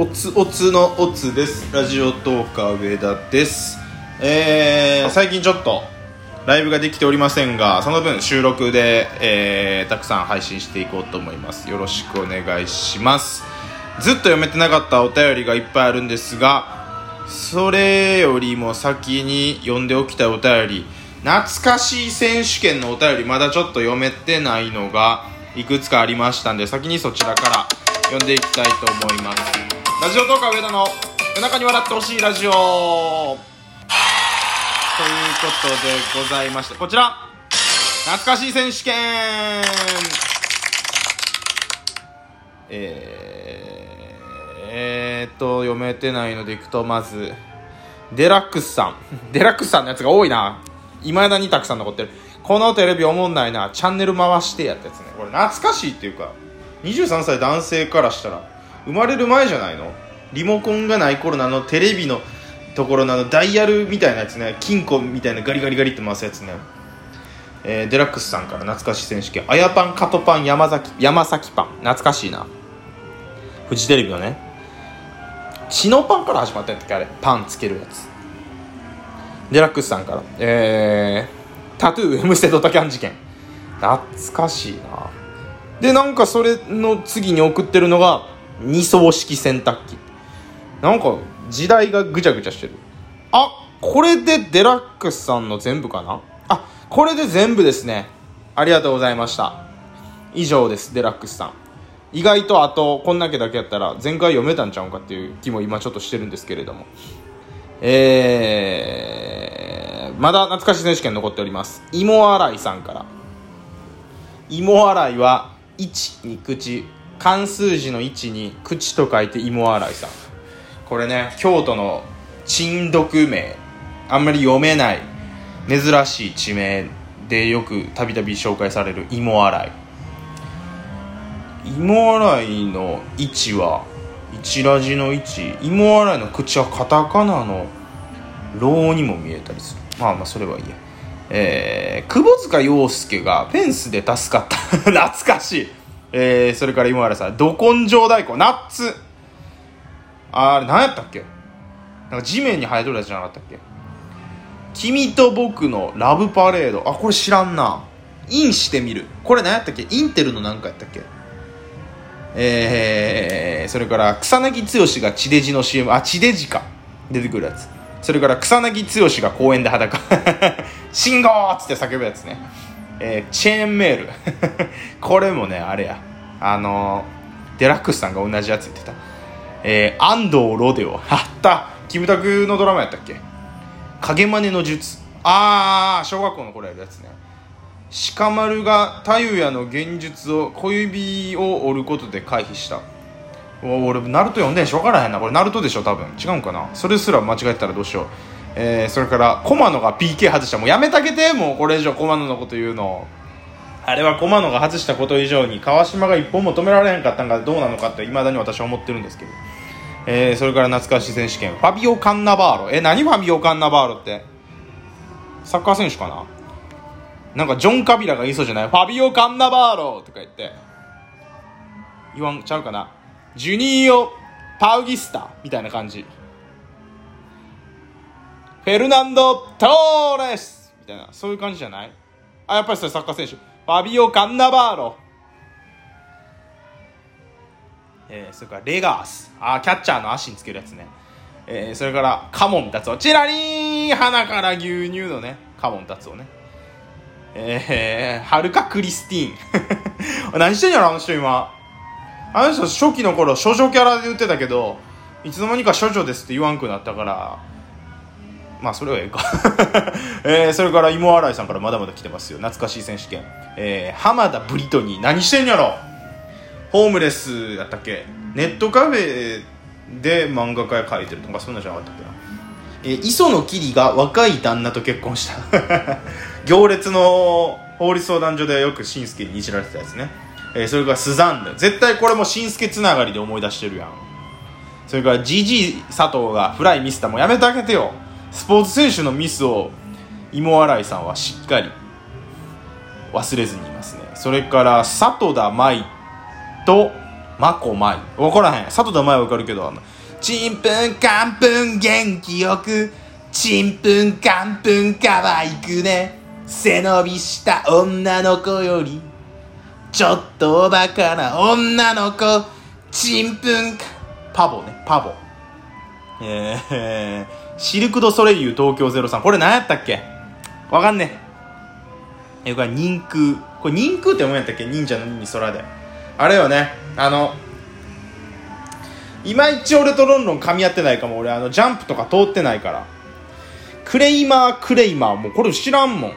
おつおつのおつです。ラジオトーカー上田です。えー、最近ちょっとライブができておりませんがその分収録で、えー、たくさん配信していこうと思います。よろしくお願いします。ずっと読めてなかったお便りがいっぱいあるんですがそれよりも先に読んでおきたいお便り。懐かしい選手権のお便りまだちょっと読めてないのがいくつかありましたんで先にそちらから読んでいきたいと思います。ラジオトーカー上田の夜中に笑ってほしいラジオ。ということでございましてこちら。懐かしい選手権。えー、えー、っと読めてないのでいくとまずデラックスさん。デラックスさんのやつが多いな。いまだにたくさん残ってる。このテレビおもんないな。チャンネル回してやったやつね。これ懐かしいっていうか23歳男性からしたら生まれる前じゃないの？リモコンがない頃のあのテレビのところのあのダイヤルみたいなやつね。金庫みたいなガリガリガリって回すやつね。えー、デラックスさんから懐かしい選手権。あやパンカトパン山崎山崎パン。懐かしいな。フジテレビのね。血のパンから始まったやったっけ？あれ。パンつけるやつ。デラックスさんから。えー、タトゥー M ステドタキャン事件。懐かしいな。でなんかそれの次に送ってるのが二層式洗濯機。なんか時代がぐちゃぐちゃしてる。あこれでデラックスさんの全部かな？あこれで全部ですね。ありがとうございました。以上ですデラックスさん。意外とあとこんだけだけやったら前回読めたんちゃうかっていう気も今ちょっとしてるんですけれども。えー、まだ懐かし選手権残っております。芋洗いさんから。芋洗いは1に口。漢数字の1に口と書いて芋洗いさん。これね京都の珍読名。あんまり読めない。珍しい地名でよくたびたび紹介される芋洗い。芋洗いの位置は一ラジの位置芋洗いの口はカタカナの「ロー」にも見えたりする。まあまあそれはいいや。えー、窪塚洋介がフェンスで助かった。懐かしい。えー、それから今原さんど根性太鼓ナッツ。あれ何やったっけ？なんか地面に生えとるやつじゃなかったっけ？君と僕のラブパレード。あこれ知らんな。インしてみる。これ何やったっけ？インテルの何かやったっけ？えー、それから草薙剛が地デジの CM あ地デジか。出てくるやつ。それから草薙剛が公園で裸。信号っつって叫ぶやつね。えー、チェーンメール。これもねあれや。あのー、デラックスさんが同じやつ言ってた。えー、安藤ロデオ。あった。キムタクのドラマやったっけ？影真似の術。ああ小学校の頃やるやつね。鹿丸が太陽の現実を小指を折ることで回避した。俺ナルト読んでん。し分からへんな。これナルトでしょ多分。違うんかな？それすら間違えたらどうしよう。えー、それから駒野が PK 外した。もうやめてあげて。もうこれ以上駒野のこと言うの。あれは駒野が外したこと以上に川島が一本も止められへんかったんがどうなのかっていまだに私は思ってるんですけど、えー、それから懐かしい選手権。ファビオ・カンナバーロ。え何ファビオ・カンナバーロって？サッカー選手かな？なんかジョン・カビラが言いそうじゃない？ファビオ・カンナバーロとか言って。言わんちゃうかな？ジュニーオ・パウギスタみたいな感じ。フェルナンド・トーレスみたいな、そういう感じじゃない？あ、やっぱりそれサッカー選手。ファビオ・カンナバーロ。えー、それからレガース。あ、キャッチャーの足につけるやつね。えー、それからカモン達夫。チラリーン鼻から牛乳のね、カモン達夫ね。えー、はるかクリスティーン。何してんやろ、あの人今。あの人初期の頃、少女キャラで言ってたけど、いつの間にか処女ですって言わんくなったから、まあそれはええか。えー、それから芋洗いさんからまだまだ来てますよ。懐かしい選手権、えー、浜田ブリトニー何してんやろ？ホームレスやったっけ？ネットカフェで漫画家描いてるとかそんなじゃなかったっけな？えー、磯野桐が若い旦那と結婚した。行列の法律相談所でよくしんすけにいじられてたやつね、えー、それからスザンヌ。絶対これもしんすけつながりで思い出してるやん。それからジジイ佐藤がフライミスターもやめてあげてよ。スポーツ選手のミスを芋洗いさんはしっかり忘れずにいますね。それから里田舞とまこまい分からへん。佐藤田舞は分かるけどあのちんぷんかんぷん元気よくちんぷんかんぷんかわいくね。背伸びした女の子よりちょっとおバカな女の子。ちんぷんかパボねパボ。えー、シルク・ド・ソレイユ東京03これ何やったっけ？わかんねえ。これ人空。これ人空って思うんやったっけ？忍者の忍に空で。あれよね。あのいまいち俺とロンロン噛み合ってないかも俺。あのジャンプとか通ってないから。クレイマークレイマーもうこれ知らんもん。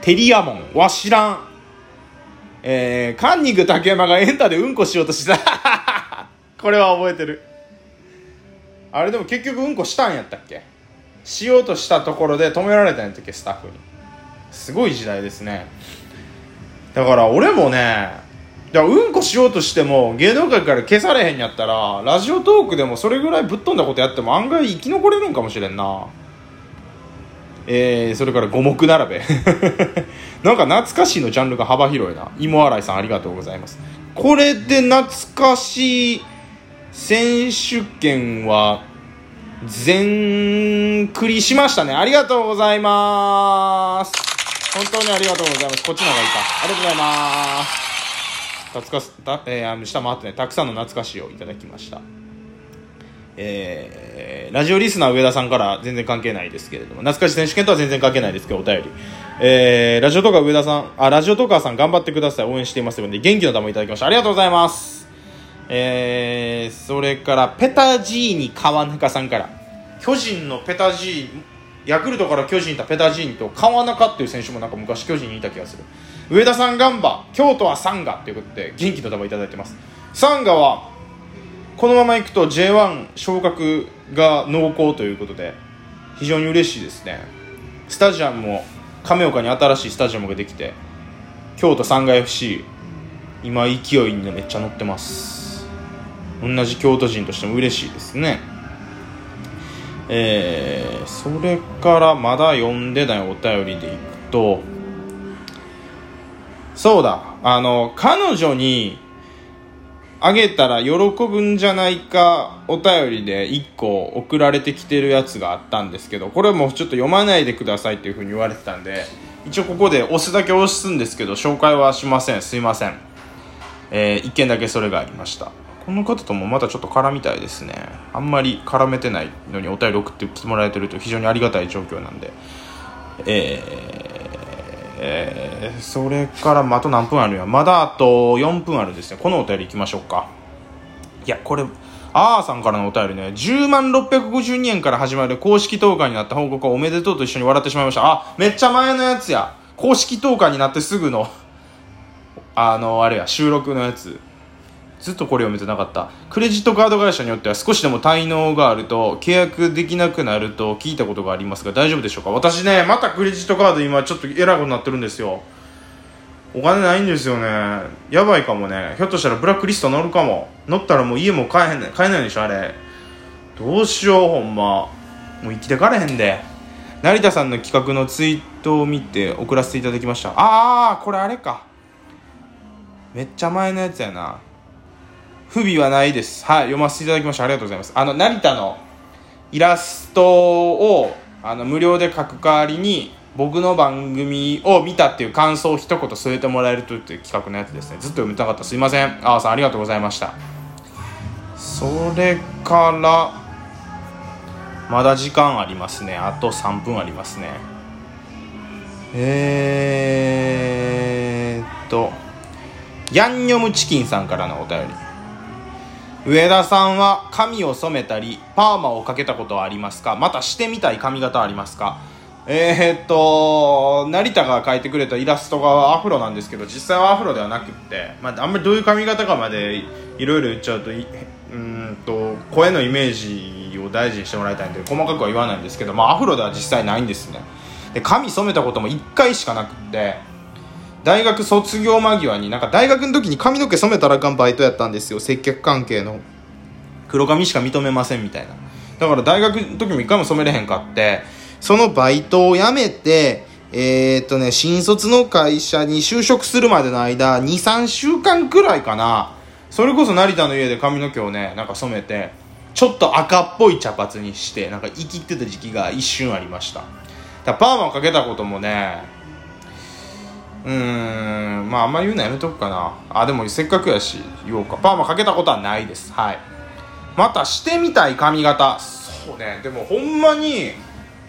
テリアモン。は知らん。えー、カンニング竹山がエンタでうんこしようとした。これは覚えてる。あれでも結局うんこしたんやったっけ？しようとしたところで止められたんやったっけ？スタッフに。すごい時代ですね。だから俺もねだうんこしようとしても芸能界から消されへんやったらラジオトークでもそれぐらいぶっ飛んだことやっても案外生き残れるんかもしれんな。えー、それから五目並べ。なんか懐かしいのジャンルが幅広いな。芋洗いさんありがとうございます。これで懐かしい選手権は全クリしましたねありがとうございます本当にありがとうございますこっちの方がいいかありがとうございます懐かすた、えー、下回ってねたくさんの懐かしいをいただきましたえー、ラジオリスナー上田さんから全然関係ないですけれども、懐かし選手権とは全然関係ないですけど、お便り。えー、ラジオとか上田さん、あ、ラジオトーカーさん頑張ってください。応援していますので、元気の玉いただきました。ありがとうございます。えー、それから、ペタジーニ川中さんから、巨人のペタジーニ、ヤクルトから巨人いたペタジーニと川中っていう選手もなんか昔巨人にいた気がする。上田さんガンバ、京都はサンガっていうことで、元気の玉いただいてます。サンガは、このままいくと J1 昇格が濃厚ということで非常に嬉しいですねスタジアムも亀岡に新しいスタジアムができて京都3階 FC 今勢いにめっちゃ乗ってます同じ京都人としても嬉しいですね。えー、それからまだ読んでないお便りでいくとそうだあの彼女にあげたら喜ぶんじゃないかお便りで1個送られてきてるやつがあったんですけどこれもちょっと読まないでくださいっていう風に言われてたんで一応ここで押すだけ押すんですけど紹介はしません。すいません。えー、1件だけそれがありました。この方ともまたちょっと絡みたいですね。あんまり絡めてないのにお便り送ってきてもらえてると非常にありがたい状況なんで。えーえー、それからあと何分あるや。まだあと4分あるですね。このお便りいきましょうか。いやこれあーさんからのお便りね。10万652円から始まる公式投下になった報告をおめでとうと一緒に笑ってしまいました。あめっちゃ前のやつや。公式投下になってすぐのあのあれや収録のやつ。ずっとこれ読めてなかった。クレジットカード会社によっては少しでも滞納があると契約できなくなると聞いたことがありますが大丈夫でしょうか？私ねまたクレジットカード今ちょっとえらいことになってるんですよ。お金ないんですよね。やばいかもね。ひょっとしたらブラックリスト乗るかも。乗ったらもう家も買えへんね買えないでしょあれ。どうしようほんま。もう生きてかれへんで。成田さんの企画のツイートを見て送らせていただきました。ああこれあれか。めっちゃ前のやつやな。不備はないです。はい、読ませていただきましたありがとうございます。あの、成田のイラストを、あの、無料で書く代わりに、僕の番組を見たっていう感想を一言添えてもらえるという企画のやつですね。ずっと読みたかった。すいません。あわさん、ありがとうございました。それから、まだ時間ありますね。あと3分ありますね。えーっと、ヤンニョムチキンさんからのお便り。上田さんは髪を染めたりパーマをかけたことはありますか？またしてみたい髪型ありますか？えー、っと成田が描いてくれたイラストがアフロなんですけど実際はアフロではなくって、まあ、あんまりどういう髪型かまでいろいろ言っちゃうとうんと声のイメージを大事にしてもらいたいんで細かくは言わないんですけど、まあ、アフロでは実際ないんですね。で髪染めたことも1回しかなくって大学卒業間際になんか大学の時に髪の毛染めたらあかんバイトやったんですよ。接客関係の。黒髪しか認めませんみたいな。だから大学の時も一回も染めれへんかって。そのバイトを辞めてえー、っとね新卒の会社に就職するまでの間23週間くらいかな。それこそ成田の家で髪の毛をねなんか染めてちょっと赤っぽい茶髪にしてなんか生きってた時期が一瞬ありました。だパーマをかけたこともねうんまああんま言うのやめとくかな。あでもせっかくやし言おうか。パーマかけたことはないです。はい。またしてみたい髪型。そうね。でもほんまに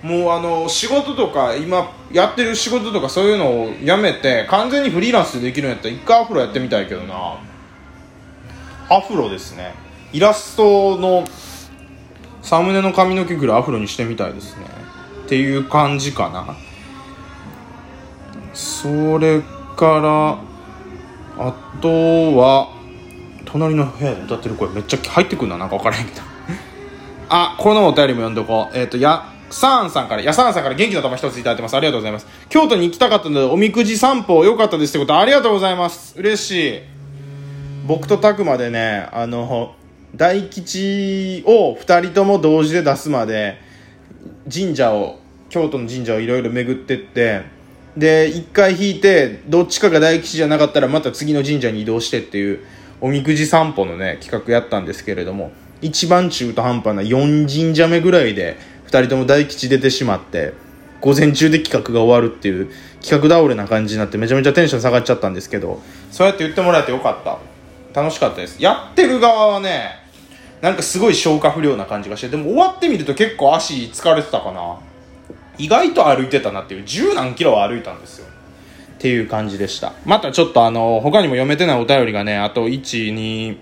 もうあの仕事とか今やってる仕事とかそういうのをやめて完全にフリーランスでできるんやったら一回アフロやってみたいけどな。アフロですね。イラストのサムネの髪の毛ぐらいアフロにしてみたいですね。っていう感じかな。それからあとは隣の部屋で歌ってる声めっちゃ入ってくるななんか分からへんけど あこのお便りも読んどこうえっ、ー、とやサーンさんから、やさんさんから元気の玉一ついただいてます。ありがとうございます。京都に行きたかったので、おみくじ散歩良かったですってことありがとうございます。嬉しい。僕と拓磨でね、あの、大吉を2人とも同時で出すまで神社を京都の神社をいろいろ巡ってってで1回引いてどっちかが大吉じゃなかったらまた次の神社に移動してっていうおみくじ散歩のね企画やったんですけれども一番中途半端な4神社目ぐらいで2人とも大吉出てしまって午前中で企画が終わるっていう企画倒れな感じになってめちゃめちゃテンション下がっちゃったんですけどそうやって言ってもらえてよかった。楽しかったです。やってる側はねなんかすごい消化不良な感じがしてでも終わってみると結構足疲れてたかな。意外と歩いてたなっていう十何キロは歩いたんですよ。っていう感じでした。またちょっとあの他にも読めてないお便りがねあと123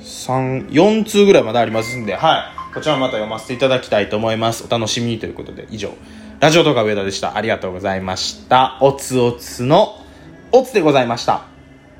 4通ぐらいまでありますんではい。こちらもまた読ませていただきたいと思います。お楽しみにということで以上。ラジオ動画上田でした。ありがとうございました。おつおつのおつでございました。